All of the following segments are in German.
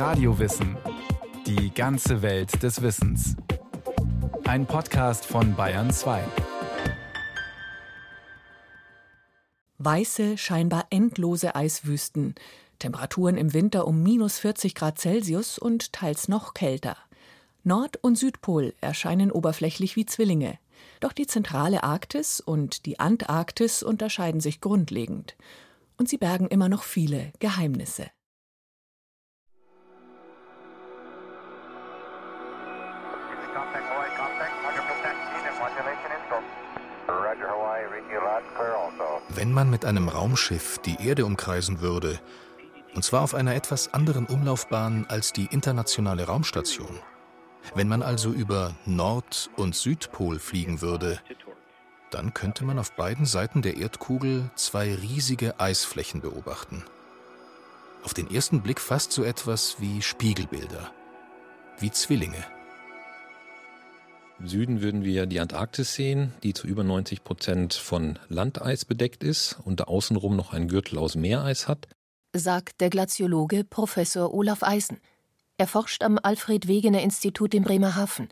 Radiowissen. Die ganze Welt des Wissens. Ein Podcast von Bayern 2. Weiße, scheinbar endlose Eiswüsten. Temperaturen im Winter um minus 40 Grad Celsius und teils noch kälter. Nord- und Südpol erscheinen oberflächlich wie Zwillinge. Doch die zentrale Arktis und die Antarktis unterscheiden sich grundlegend. Und sie bergen immer noch viele Geheimnisse. Wenn man mit einem Raumschiff die Erde umkreisen würde, und zwar auf einer etwas anderen Umlaufbahn als die internationale Raumstation, wenn man also über Nord- und Südpol fliegen würde, dann könnte man auf beiden Seiten der Erdkugel zwei riesige Eisflächen beobachten. Auf den ersten Blick fast so etwas wie Spiegelbilder, wie Zwillinge. Im Süden würden wir die Antarktis sehen, die zu über 90 Prozent von Landeis bedeckt ist und da außenrum noch einen Gürtel aus Meereis hat. Sagt der Glaziologe Professor Olaf Eisen. Er forscht am Alfred Wegener Institut in Bremerhaven.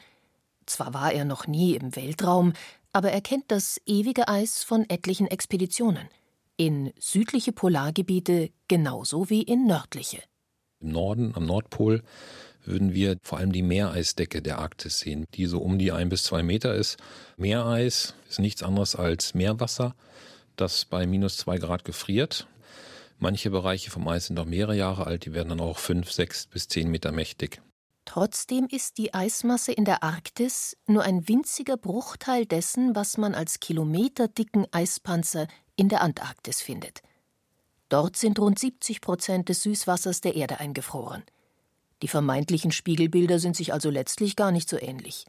Zwar war er noch nie im Weltraum, aber er kennt das ewige Eis von etlichen Expeditionen. In südliche Polargebiete genauso wie in nördliche. Im Norden, am Nordpol, würden wir vor allem die Meereisdecke der Arktis sehen, die so um die ein bis zwei Meter ist. Meereis ist nichts anderes als Meerwasser, das bei minus zwei Grad gefriert. Manche Bereiche vom Eis sind noch mehrere Jahre alt, die werden dann auch fünf, sechs bis zehn Meter mächtig. Trotzdem ist die Eismasse in der Arktis nur ein winziger Bruchteil dessen, was man als kilometerdicken Eispanzer in der Antarktis findet. Dort sind rund 70 Prozent des Süßwassers der Erde eingefroren. Die vermeintlichen Spiegelbilder sind sich also letztlich gar nicht so ähnlich.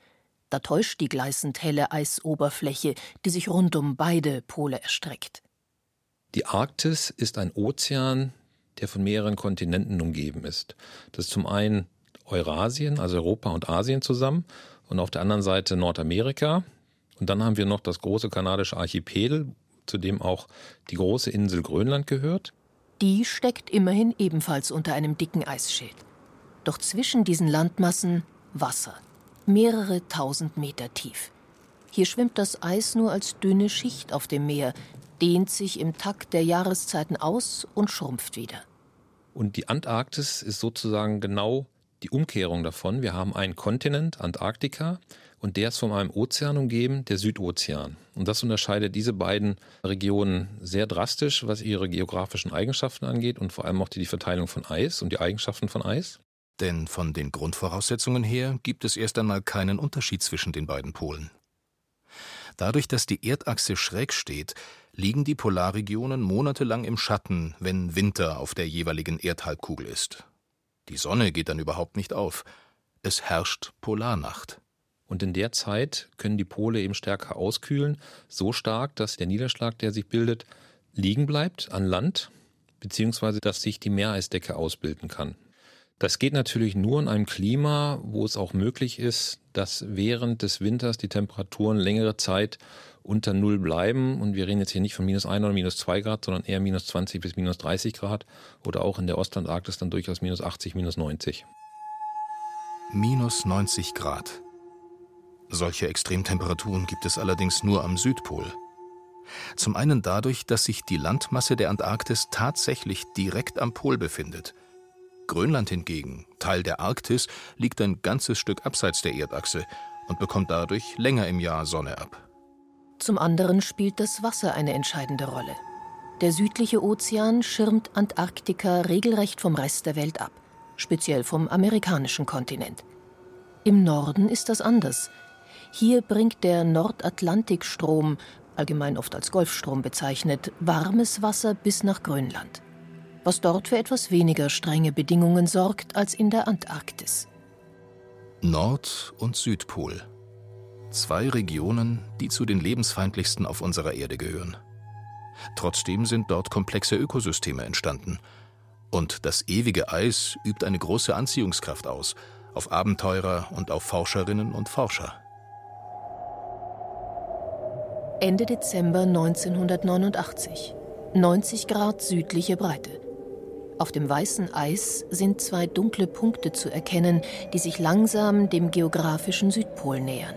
Da täuscht die gleißend helle Eisoberfläche, die sich rund um beide Pole erstreckt. Die Arktis ist ein Ozean, der von mehreren Kontinenten umgeben ist. Das ist zum einen Eurasien, also Europa und Asien zusammen, und auf der anderen Seite Nordamerika. Und dann haben wir noch das große kanadische Archipel, zu dem auch die große Insel Grönland gehört. Die steckt immerhin ebenfalls unter einem dicken Eisschild. Doch zwischen diesen Landmassen Wasser, mehrere tausend Meter tief. Hier schwimmt das Eis nur als dünne Schicht auf dem Meer, dehnt sich im Takt der Jahreszeiten aus und schrumpft wieder. Und die Antarktis ist sozusagen genau die Umkehrung davon. Wir haben einen Kontinent, Antarktika, und der ist von einem Ozean umgeben, der Südozean. Und das unterscheidet diese beiden Regionen sehr drastisch, was ihre geografischen Eigenschaften angeht und vor allem auch die Verteilung von Eis und die Eigenschaften von Eis. Denn von den Grundvoraussetzungen her gibt es erst einmal keinen Unterschied zwischen den beiden Polen. Dadurch, dass die Erdachse schräg steht, liegen die Polarregionen monatelang im Schatten, wenn Winter auf der jeweiligen Erdhalbkugel ist. Die Sonne geht dann überhaupt nicht auf. Es herrscht Polarnacht. Und in der Zeit können die Pole eben stärker auskühlen, so stark, dass der Niederschlag, der sich bildet, liegen bleibt an Land, beziehungsweise dass sich die Meereisdecke ausbilden kann. Das geht natürlich nur in einem Klima, wo es auch möglich ist, dass während des Winters die Temperaturen längere Zeit unter Null bleiben. Und wir reden jetzt hier nicht von minus 1 oder minus 2 Grad, sondern eher minus 20 bis minus 30 Grad oder auch in der Ostantarktis dann durchaus minus 80, minus 90. Minus 90 Grad. Solche Extremtemperaturen gibt es allerdings nur am Südpol. Zum einen dadurch, dass sich die Landmasse der Antarktis tatsächlich direkt am Pol befindet. Grönland hingegen, Teil der Arktis, liegt ein ganzes Stück abseits der Erdachse und bekommt dadurch länger im Jahr Sonne ab. Zum anderen spielt das Wasser eine entscheidende Rolle. Der südliche Ozean schirmt Antarktika regelrecht vom Rest der Welt ab, speziell vom amerikanischen Kontinent. Im Norden ist das anders. Hier bringt der Nordatlantikstrom, allgemein oft als Golfstrom bezeichnet, warmes Wasser bis nach Grönland, was dort für etwas weniger strenge Bedingungen sorgt als in der Antarktis. Nord- und Südpol. Zwei Regionen, die zu den lebensfeindlichsten auf unserer Erde gehören. Trotzdem sind dort komplexe Ökosysteme entstanden. Und das ewige Eis übt eine große Anziehungskraft aus auf Abenteurer und auf Forscherinnen und Forscher. Ende Dezember 1989. 90 Grad südliche Breite. Auf dem weißen Eis sind zwei dunkle Punkte zu erkennen, die sich langsam dem geografischen Südpol nähern.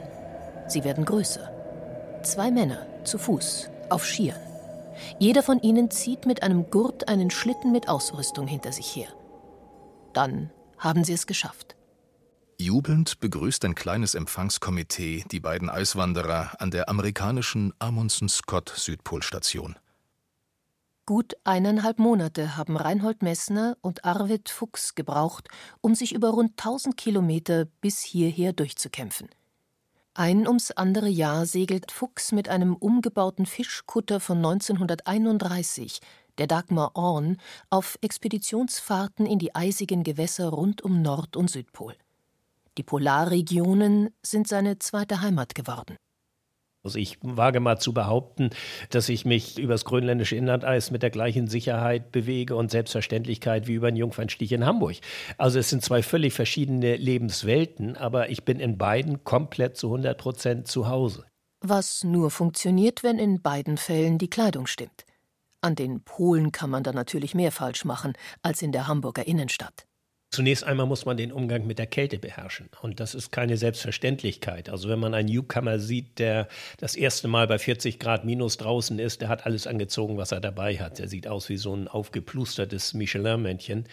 Sie werden größer. Zwei Männer zu Fuß auf Skiern. Jeder von ihnen zieht mit einem Gurt einen Schlitten mit Ausrüstung hinter sich her. Dann haben sie es geschafft. Jubelnd begrüßt ein kleines Empfangskomitee die beiden Eiswanderer an der amerikanischen Amundsen Scott Südpolstation. Gut eineinhalb Monate haben Reinhold Messner und Arvid Fuchs gebraucht, um sich über rund 1000 Kilometer bis hierher durchzukämpfen. Ein ums andere Jahr segelt Fuchs mit einem umgebauten Fischkutter von 1931, der Dagmar Orn, auf Expeditionsfahrten in die eisigen Gewässer rund um Nord- und Südpol. Die Polarregionen sind seine zweite Heimat geworden. Also ich wage mal zu behaupten, dass ich mich übers grönländische Inlandeis mit der gleichen Sicherheit bewege und Selbstverständlichkeit wie über einen Jungfernstich in Hamburg. Also es sind zwei völlig verschiedene Lebenswelten, aber ich bin in beiden komplett zu 100 Prozent zu Hause. Was nur funktioniert, wenn in beiden Fällen die Kleidung stimmt. An den Polen kann man da natürlich mehr falsch machen als in der Hamburger Innenstadt. Zunächst einmal muss man den Umgang mit der Kälte beherrschen. Und das ist keine Selbstverständlichkeit. Also wenn man einen Newcomer sieht, der das erste Mal bei 40 Grad minus draußen ist, der hat alles angezogen, was er dabei hat. Der sieht aus wie so ein aufgeplustertes Michelin-Männchen.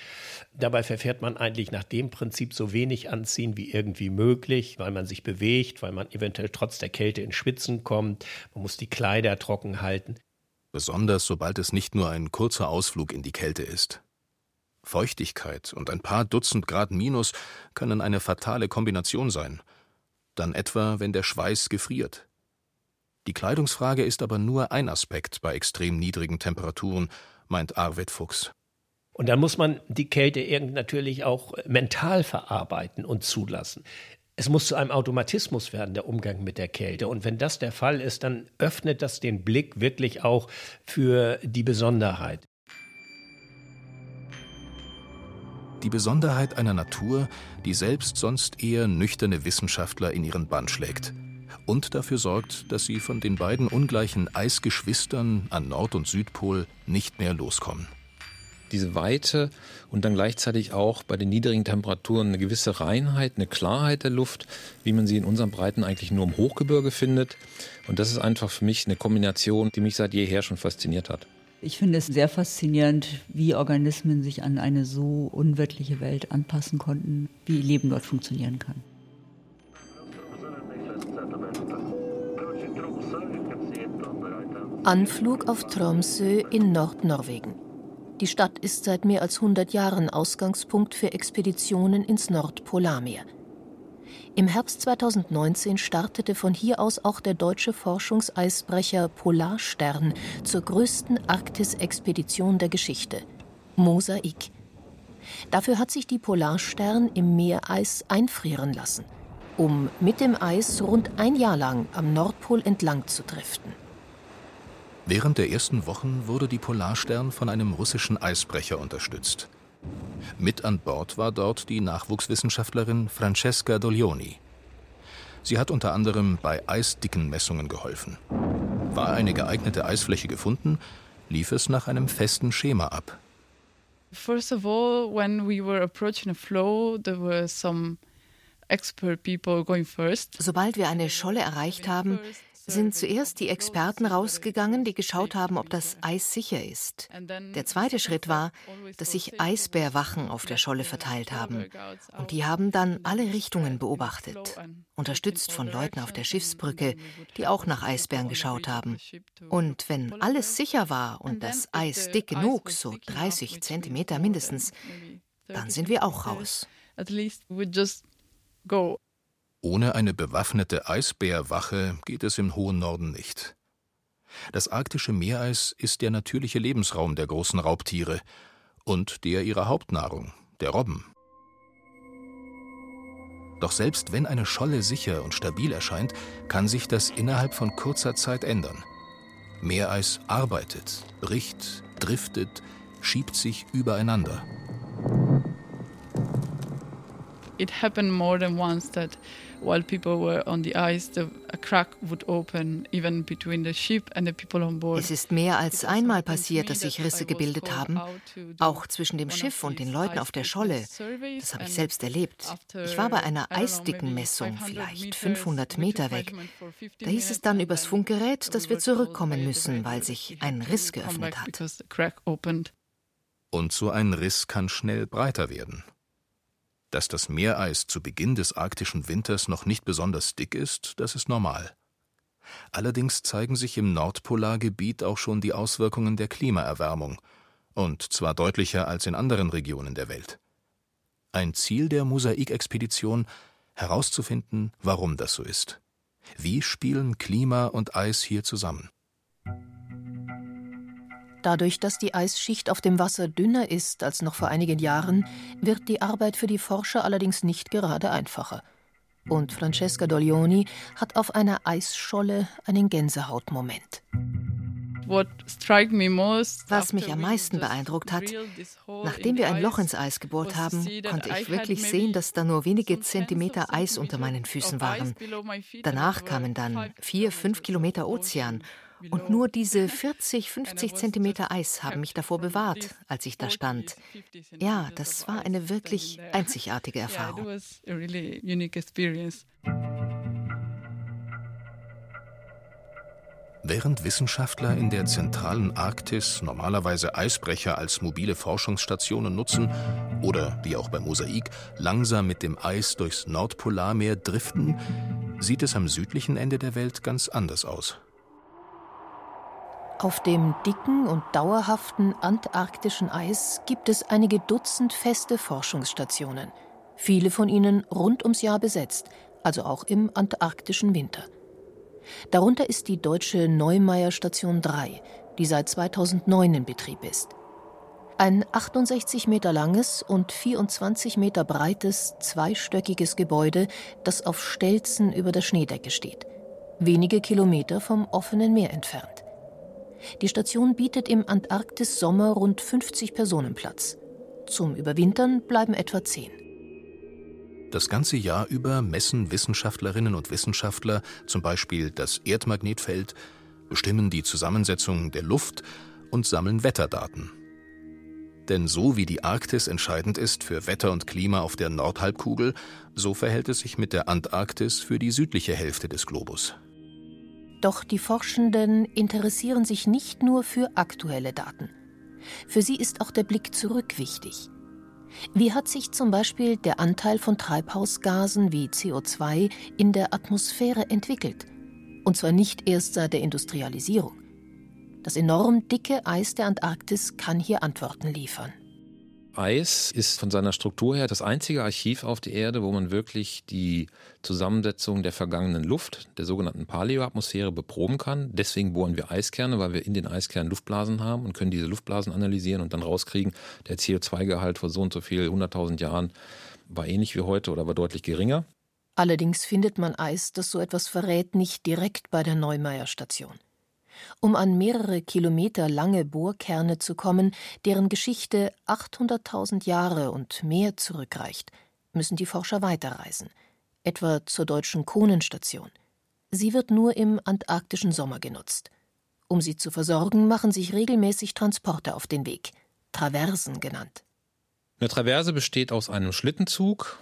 Dabei verfährt man eigentlich nach dem Prinzip so wenig anziehen wie irgendwie möglich, weil man sich bewegt, weil man eventuell trotz der Kälte in Schwitzen kommt. Man muss die Kleider trocken halten. Besonders sobald es nicht nur ein kurzer Ausflug in die Kälte ist. Feuchtigkeit und ein paar Dutzend Grad Minus können eine fatale Kombination sein. Dann etwa, wenn der Schweiß gefriert. Die Kleidungsfrage ist aber nur ein Aspekt bei extrem niedrigen Temperaturen, meint Arvid Fuchs. Und dann muss man die Kälte irgendwie natürlich auch mental verarbeiten und zulassen. Es muss zu einem Automatismus werden, der Umgang mit der Kälte. Und wenn das der Fall ist, dann öffnet das den Blick wirklich auch für die Besonderheit. Die Besonderheit einer Natur, die selbst sonst eher nüchterne Wissenschaftler in ihren Bann schlägt und dafür sorgt, dass sie von den beiden ungleichen Eisgeschwistern an Nord- und Südpol nicht mehr loskommen. Diese Weite und dann gleichzeitig auch bei den niedrigen Temperaturen eine gewisse Reinheit, eine Klarheit der Luft, wie man sie in unseren Breiten eigentlich nur im Hochgebirge findet. Und das ist einfach für mich eine Kombination, die mich seit jeher schon fasziniert hat. Ich finde es sehr faszinierend, wie Organismen sich an eine so unwirtliche Welt anpassen konnten, wie Leben dort funktionieren kann. Anflug auf Tromsø in Nordnorwegen. Die Stadt ist seit mehr als 100 Jahren Ausgangspunkt für Expeditionen ins Nordpolarmeer. Im Herbst 2019 startete von hier aus auch der deutsche Forschungseisbrecher Polarstern zur größten Arktis-Expedition der Geschichte. Mosaik. Dafür hat sich die Polarstern im Meereis einfrieren lassen, um mit dem Eis rund ein Jahr lang am Nordpol entlang zu driften. Während der ersten Wochen wurde die Polarstern von einem russischen Eisbrecher unterstützt. Mit an Bord war dort die Nachwuchswissenschaftlerin Francesca Doglioni. Sie hat unter anderem bei Eisdickenmessungen geholfen. War eine geeignete Eisfläche gefunden, lief es nach einem festen Schema ab. First of all, when we were approaching a flow, there were some expert people going first. Sobald wir eine Scholle erreicht haben, sind zuerst die Experten rausgegangen, die geschaut haben, ob das Eis sicher ist. Der zweite Schritt war, dass sich Eisbärwachen auf der Scholle verteilt haben. Und die haben dann alle Richtungen beobachtet, unterstützt von Leuten auf der Schiffsbrücke, die auch nach Eisbären geschaut haben. Und wenn alles sicher war und das Eis dick genug, so 30 Zentimeter mindestens, dann sind wir auch raus. At least we just go. Ohne eine bewaffnete Eisbärwache geht es im hohen Norden nicht. Das arktische Meereis ist der natürliche Lebensraum der großen Raubtiere und der ihrer Hauptnahrung, der Robben. Doch selbst wenn eine Scholle sicher und stabil erscheint, kann sich das innerhalb von kurzer Zeit ändern. Meereis arbeitet, bricht, driftet, schiebt sich übereinander. It happened more than once that while people were on the ice, the, a crack would open even between the ship and the people on board. Es ist mehr als einmal passiert, dass sich Risse gebildet haben, auch zwischen dem Schiff und den Leuten auf der Scholle. Das habe ich selbst erlebt. Ich war bei einer Eisdickenmessung, vielleicht 500 Meter weg. Da hieß es dann übers Funkgerät, dass wir zurückkommen müssen, weil sich ein Riss geöffnet hat. Und so ein Riss kann schnell breiter werden. Dass das Meereis zu Beginn des arktischen Winters noch nicht besonders dick ist, das ist normal. Allerdings zeigen sich im Nordpolargebiet auch schon die Auswirkungen der Klimaerwärmung, und zwar deutlicher als in anderen Regionen der Welt. Ein Ziel der Mosaikexpedition herauszufinden, warum das so ist. Wie spielen Klima und Eis hier zusammen? Dadurch, dass die Eisschicht auf dem Wasser dünner ist als noch vor einigen Jahren, wird die Arbeit für die Forscher allerdings nicht gerade einfacher. Und Francesca Doglioni hat auf einer Eisscholle einen Gänsehautmoment. Was mich am meisten beeindruckt hat, nachdem wir ein Loch ins Eis gebohrt haben, konnte ich wirklich sehen, dass da nur wenige Zentimeter Eis unter meinen Füßen waren. Danach kamen dann vier, fünf Kilometer Ozean und nur diese 40, 50 Zentimeter Eis haben mich davor bewahrt, als ich da stand. Ja, das war eine wirklich einzigartige Erfahrung. Während Wissenschaftler in der zentralen Arktis normalerweise Eisbrecher als mobile Forschungsstationen nutzen oder, wie auch beim Mosaik, langsam mit dem Eis durchs Nordpolarmeer driften, sieht es am südlichen Ende der Welt ganz anders aus. Auf dem dicken und dauerhaften antarktischen Eis gibt es einige Dutzend feste Forschungsstationen, viele von ihnen rund ums Jahr besetzt, also auch im antarktischen Winter. Darunter ist die deutsche Neumeier Station 3, die seit 2009 in Betrieb ist. Ein 68 Meter langes und 24 Meter breites zweistöckiges Gebäude, das auf Stelzen über der Schneedecke steht, wenige Kilometer vom offenen Meer entfernt. Die Station bietet im Antarktis-Sommer rund 50 Personen Platz. Zum Überwintern bleiben etwa 10. Das ganze Jahr über messen Wissenschaftlerinnen und Wissenschaftler zum Beispiel das Erdmagnetfeld, bestimmen die Zusammensetzung der Luft und sammeln Wetterdaten. Denn so wie die Arktis entscheidend ist für Wetter und Klima auf der Nordhalbkugel, so verhält es sich mit der Antarktis für die südliche Hälfte des Globus. Doch die Forschenden interessieren sich nicht nur für aktuelle Daten. Für sie ist auch der Blick zurück wichtig. Wie hat sich zum Beispiel der Anteil von Treibhausgasen wie CO2 in der Atmosphäre entwickelt? Und zwar nicht erst seit der Industrialisierung. Das enorm dicke Eis der Antarktis kann hier Antworten liefern. Eis ist von seiner Struktur her das einzige Archiv auf der Erde, wo man wirklich die Zusammensetzung der vergangenen Luft, der sogenannten Paleoatmosphäre, beproben kann. Deswegen bohren wir Eiskerne, weil wir in den Eiskernen Luftblasen haben und können diese Luftblasen analysieren und dann rauskriegen, der CO2-Gehalt vor so und so viel 100.000 Jahren war ähnlich wie heute oder war deutlich geringer. Allerdings findet man Eis, das so etwas verrät, nicht direkt bei der Neumeier Station. Um an mehrere Kilometer lange Bohrkerne zu kommen, deren Geschichte 800.000 Jahre und mehr zurückreicht, müssen die Forscher weiterreisen, etwa zur deutschen Kohnenstation. Sie wird nur im antarktischen Sommer genutzt. Um sie zu versorgen, machen sich regelmäßig Transporte auf den Weg, Traversen genannt. Eine Traverse besteht aus einem Schlittenzug,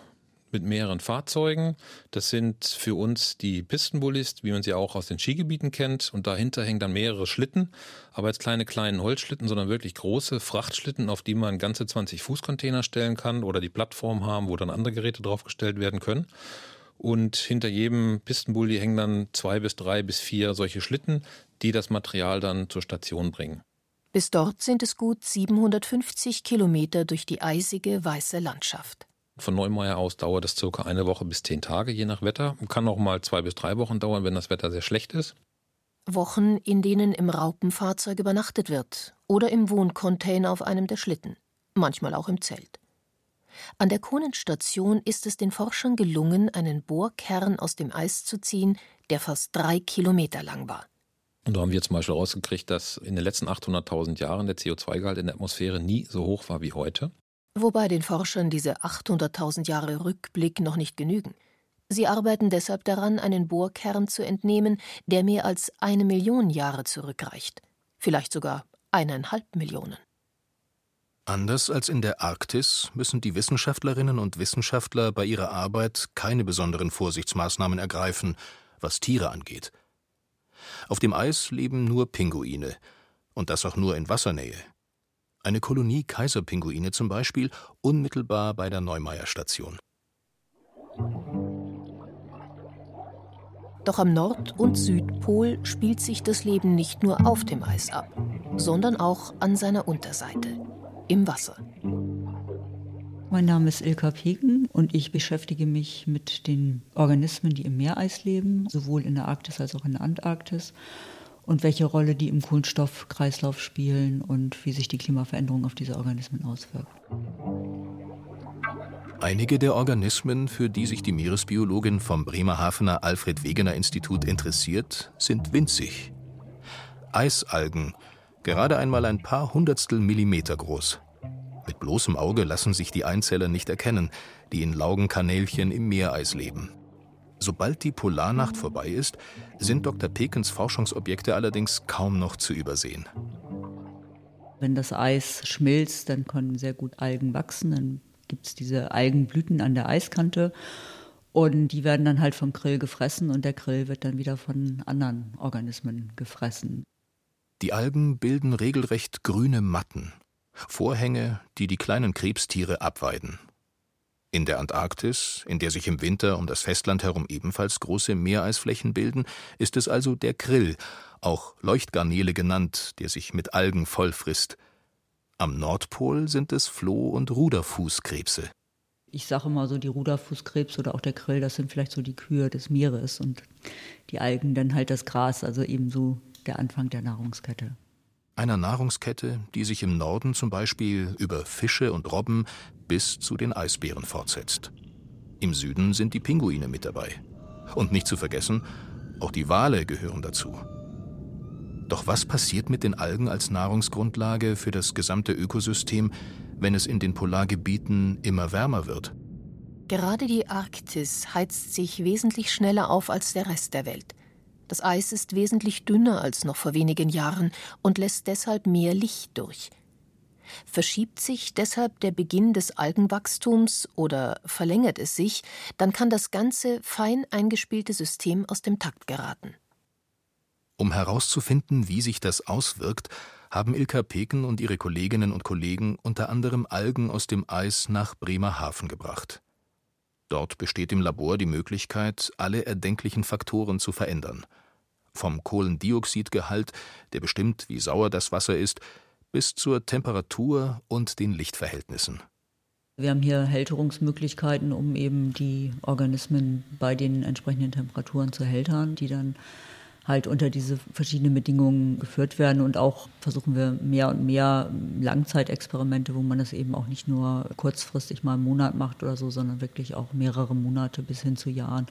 mit mehreren Fahrzeugen. Das sind für uns die Pistenbullis, wie man sie auch aus den Skigebieten kennt. Und dahinter hängen dann mehrere Schlitten, aber jetzt keine kleinen Holzschlitten, sondern wirklich große Frachtschlitten, auf die man ganze 20 Fußcontainer stellen kann oder die Plattform haben, wo dann andere Geräte draufgestellt werden können. Und hinter jedem Pistenbully hängen dann zwei bis drei bis vier solche Schlitten, die das Material dann zur Station bringen. Bis dort sind es gut 750 Kilometer durch die eisige weiße Landschaft. Von Neumeier aus dauert es circa eine Woche bis zehn Tage, je nach Wetter. Kann auch mal zwei bis drei Wochen dauern, wenn das Wetter sehr schlecht ist. Wochen, in denen im Raupenfahrzeug übernachtet wird oder im Wohncontainer auf einem der Schlitten, manchmal auch im Zelt. An der Kohnenstation ist es den Forschern gelungen, einen Bohrkern aus dem Eis zu ziehen, der fast drei Kilometer lang war. Und da haben wir zum Beispiel rausgekriegt, dass in den letzten 800.000 Jahren der CO2-Gehalt in der Atmosphäre nie so hoch war wie heute. Wobei den Forschern diese 800.000 Jahre Rückblick noch nicht genügen. Sie arbeiten deshalb daran, einen Bohrkern zu entnehmen, der mehr als eine Million Jahre zurückreicht. Vielleicht sogar eineinhalb Millionen. Anders als in der Arktis müssen die Wissenschaftlerinnen und Wissenschaftler bei ihrer Arbeit keine besonderen Vorsichtsmaßnahmen ergreifen, was Tiere angeht. Auf dem Eis leben nur Pinguine, und das auch nur in Wassernähe. Eine Kolonie Kaiserpinguine zum Beispiel unmittelbar bei der Neumeier-Station. Doch am Nord- und Südpol spielt sich das Leben nicht nur auf dem Eis ab, sondern auch an seiner Unterseite, im Wasser. Mein Name ist Ilka Peken und ich beschäftige mich mit den Organismen, die im Meereis leben, sowohl in der Arktis als auch in der Antarktis und welche Rolle die im Kohlenstoffkreislauf spielen und wie sich die Klimaveränderung auf diese Organismen auswirkt. Einige der Organismen, für die sich die Meeresbiologin vom Bremerhavener Alfred Wegener Institut interessiert, sind winzig. Eisalgen, gerade einmal ein paar Hundertstel Millimeter groß. Mit bloßem Auge lassen sich die Einzeller nicht erkennen, die in Laugenkanälchen im Meereis leben. Sobald die Polarnacht vorbei ist, sind Dr. Pekens Forschungsobjekte allerdings kaum noch zu übersehen. Wenn das Eis schmilzt, dann können sehr gut Algen wachsen, dann gibt es diese Algenblüten an der Eiskante. Und die werden dann halt vom Krill gefressen und der Krill wird dann wieder von anderen Organismen gefressen. Die Algen bilden regelrecht grüne Matten, Vorhänge, die die kleinen Krebstiere abweiden. In der Antarktis, in der sich im Winter um das Festland herum ebenfalls große Meereisflächen bilden, ist es also der Krill, auch Leuchtgarnele genannt, der sich mit Algen vollfrisst. Am Nordpol sind es Floh- und Ruderfußkrebse. Ich sage immer so, die Ruderfußkrebs oder auch der Krill, das sind vielleicht so die Kühe des Meeres und die Algen dann halt das Gras, also ebenso der Anfang der Nahrungskette. Einer Nahrungskette, die sich im Norden zum Beispiel über Fische und Robben bis zu den Eisbären fortsetzt. Im Süden sind die Pinguine mit dabei. Und nicht zu vergessen, auch die Wale gehören dazu. Doch was passiert mit den Algen als Nahrungsgrundlage für das gesamte Ökosystem, wenn es in den Polargebieten immer wärmer wird? Gerade die Arktis heizt sich wesentlich schneller auf als der Rest der Welt. Das Eis ist wesentlich dünner als noch vor wenigen Jahren und lässt deshalb mehr Licht durch. Verschiebt sich deshalb der Beginn des Algenwachstums oder verlängert es sich, dann kann das ganze fein eingespielte System aus dem Takt geraten. Um herauszufinden, wie sich das auswirkt, haben Ilka Peken und ihre Kolleginnen und Kollegen unter anderem Algen aus dem Eis nach Bremerhaven gebracht. Dort besteht im Labor die Möglichkeit, alle erdenklichen Faktoren zu verändern. Vom Kohlendioxidgehalt, der bestimmt, wie sauer das Wasser ist, bis zur Temperatur und den Lichtverhältnissen. Wir haben hier Hälterungsmöglichkeiten, um eben die Organismen bei den entsprechenden Temperaturen zu hältern, die dann halt unter diese verschiedenen Bedingungen geführt werden. Und auch versuchen wir mehr und mehr Langzeitexperimente, wo man das eben auch nicht nur kurzfristig mal einen Monat macht oder so, sondern wirklich auch mehrere Monate bis hin zu Jahren,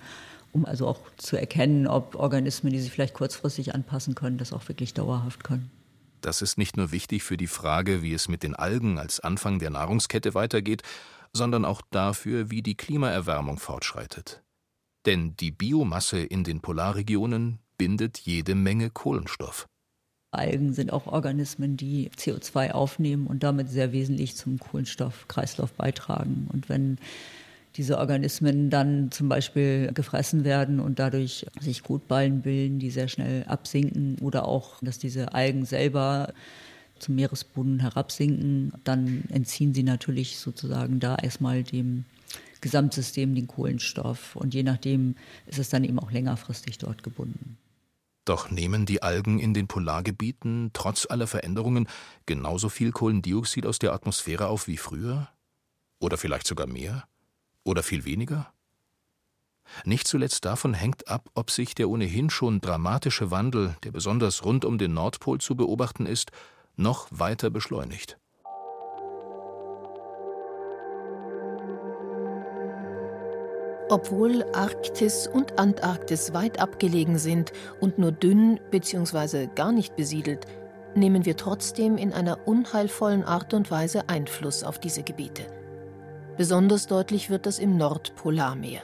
um also auch zu erkennen, ob Organismen, die sich vielleicht kurzfristig anpassen können, das auch wirklich dauerhaft können. Das ist nicht nur wichtig für die Frage, wie es mit den Algen als Anfang der Nahrungskette weitergeht, sondern auch dafür, wie die Klimaerwärmung fortschreitet. Denn die Biomasse in den Polarregionen bindet jede Menge Kohlenstoff. Algen sind auch Organismen, die CO2 aufnehmen und damit sehr wesentlich zum Kohlenstoffkreislauf beitragen. Und wenn diese Organismen dann zum Beispiel gefressen werden und dadurch sich Kotballen bilden, die sehr schnell absinken oder auch, dass diese Algen selber zum Meeresboden herabsinken, dann entziehen sie natürlich sozusagen da erstmal dem Gesamtsystem den Kohlenstoff und je nachdem ist es dann eben auch längerfristig dort gebunden. Doch nehmen die Algen in den Polargebieten trotz aller Veränderungen genauso viel Kohlendioxid aus der Atmosphäre auf wie früher? Oder vielleicht sogar mehr? Oder viel weniger? Nicht zuletzt davon hängt ab, ob sich der ohnehin schon dramatische Wandel, der besonders rund um den Nordpol zu beobachten ist, noch weiter beschleunigt. Obwohl Arktis und Antarktis weit abgelegen sind und nur dünn bzw. gar nicht besiedelt, nehmen wir trotzdem in einer unheilvollen Art und Weise Einfluss auf diese Gebiete. Besonders deutlich wird das im Nordpolarmeer.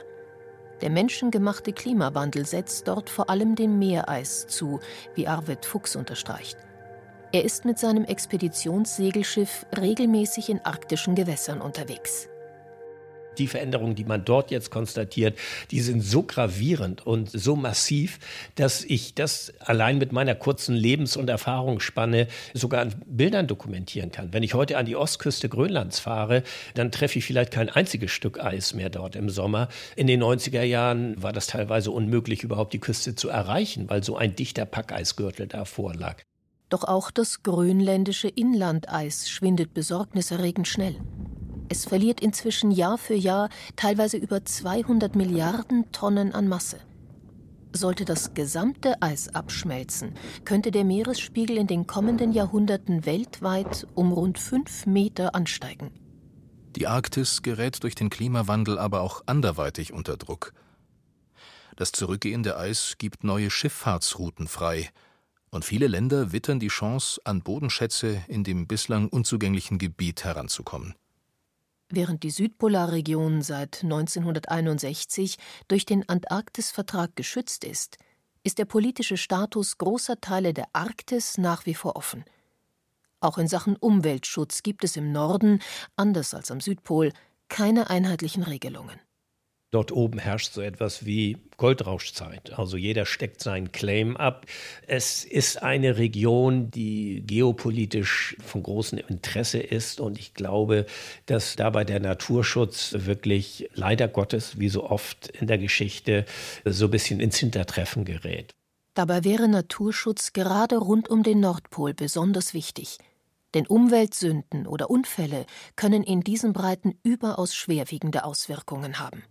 Der menschengemachte Klimawandel setzt dort vor allem dem Meereis zu, wie Arvid Fuchs unterstreicht. Er ist mit seinem Expeditionssegelschiff regelmäßig in arktischen Gewässern unterwegs die Veränderungen, die man dort jetzt konstatiert, die sind so gravierend und so massiv, dass ich das allein mit meiner kurzen Lebens- und Erfahrungsspanne sogar an Bildern dokumentieren kann. Wenn ich heute an die Ostküste Grönlands fahre, dann treffe ich vielleicht kein einziges Stück Eis mehr dort im Sommer. In den 90er Jahren war das teilweise unmöglich, überhaupt die Küste zu erreichen, weil so ein dichter Packeisgürtel davor lag. Doch auch das grönländische Inlandeis schwindet besorgniserregend schnell. Es verliert inzwischen Jahr für Jahr teilweise über 200 Milliarden Tonnen an Masse. Sollte das gesamte Eis abschmelzen, könnte der Meeresspiegel in den kommenden Jahrhunderten weltweit um rund fünf Meter ansteigen. Die Arktis gerät durch den Klimawandel aber auch anderweitig unter Druck. Das zurückgehende Eis gibt neue Schifffahrtsrouten frei, und viele Länder wittern die Chance, an Bodenschätze in dem bislang unzugänglichen Gebiet heranzukommen. Während die Südpolarregion seit 1961 durch den Antarktisvertrag geschützt ist, ist der politische Status großer Teile der Arktis nach wie vor offen. Auch in Sachen Umweltschutz gibt es im Norden, anders als am Südpol, keine einheitlichen Regelungen. Dort oben herrscht so etwas wie Goldrauschzeit. Also jeder steckt seinen Claim ab. Es ist eine Region, die geopolitisch von großem Interesse ist. Und ich glaube, dass dabei der Naturschutz wirklich leider Gottes, wie so oft in der Geschichte, so ein bisschen ins Hintertreffen gerät. Dabei wäre Naturschutz gerade rund um den Nordpol besonders wichtig. Denn Umweltsünden oder Unfälle können in diesen Breiten überaus schwerwiegende Auswirkungen haben.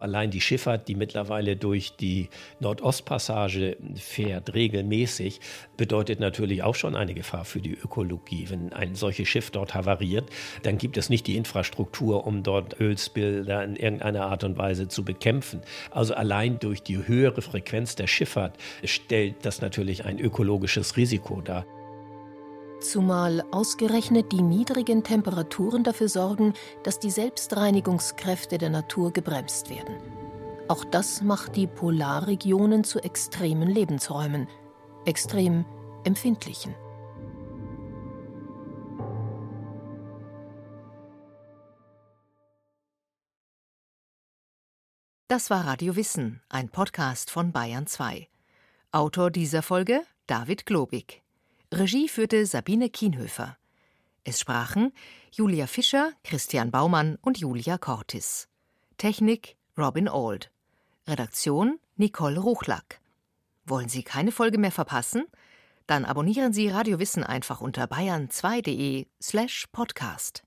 Allein die Schifffahrt, die mittlerweile durch die Nordostpassage fährt, regelmäßig, bedeutet natürlich auch schon eine Gefahr für die Ökologie. Wenn ein solches Schiff dort havariert, dann gibt es nicht die Infrastruktur, um dort Ölspilder in irgendeiner Art und Weise zu bekämpfen. Also allein durch die höhere Frequenz der Schifffahrt stellt das natürlich ein ökologisches Risiko dar. Zumal ausgerechnet die niedrigen Temperaturen dafür sorgen, dass die Selbstreinigungskräfte der Natur gebremst werden. Auch das macht die Polarregionen zu extremen Lebensräumen, extrem empfindlichen. Das war Radio Wissen, ein Podcast von Bayern 2. Autor dieser Folge David Globig. Regie führte Sabine Kienhöfer. Es sprachen Julia Fischer, Christian Baumann und Julia Cortis. Technik Robin Auld. Redaktion Nicole Ruchlack. Wollen Sie keine Folge mehr verpassen? Dann abonnieren Sie Radio Wissen einfach unter bayern2.de slash podcast.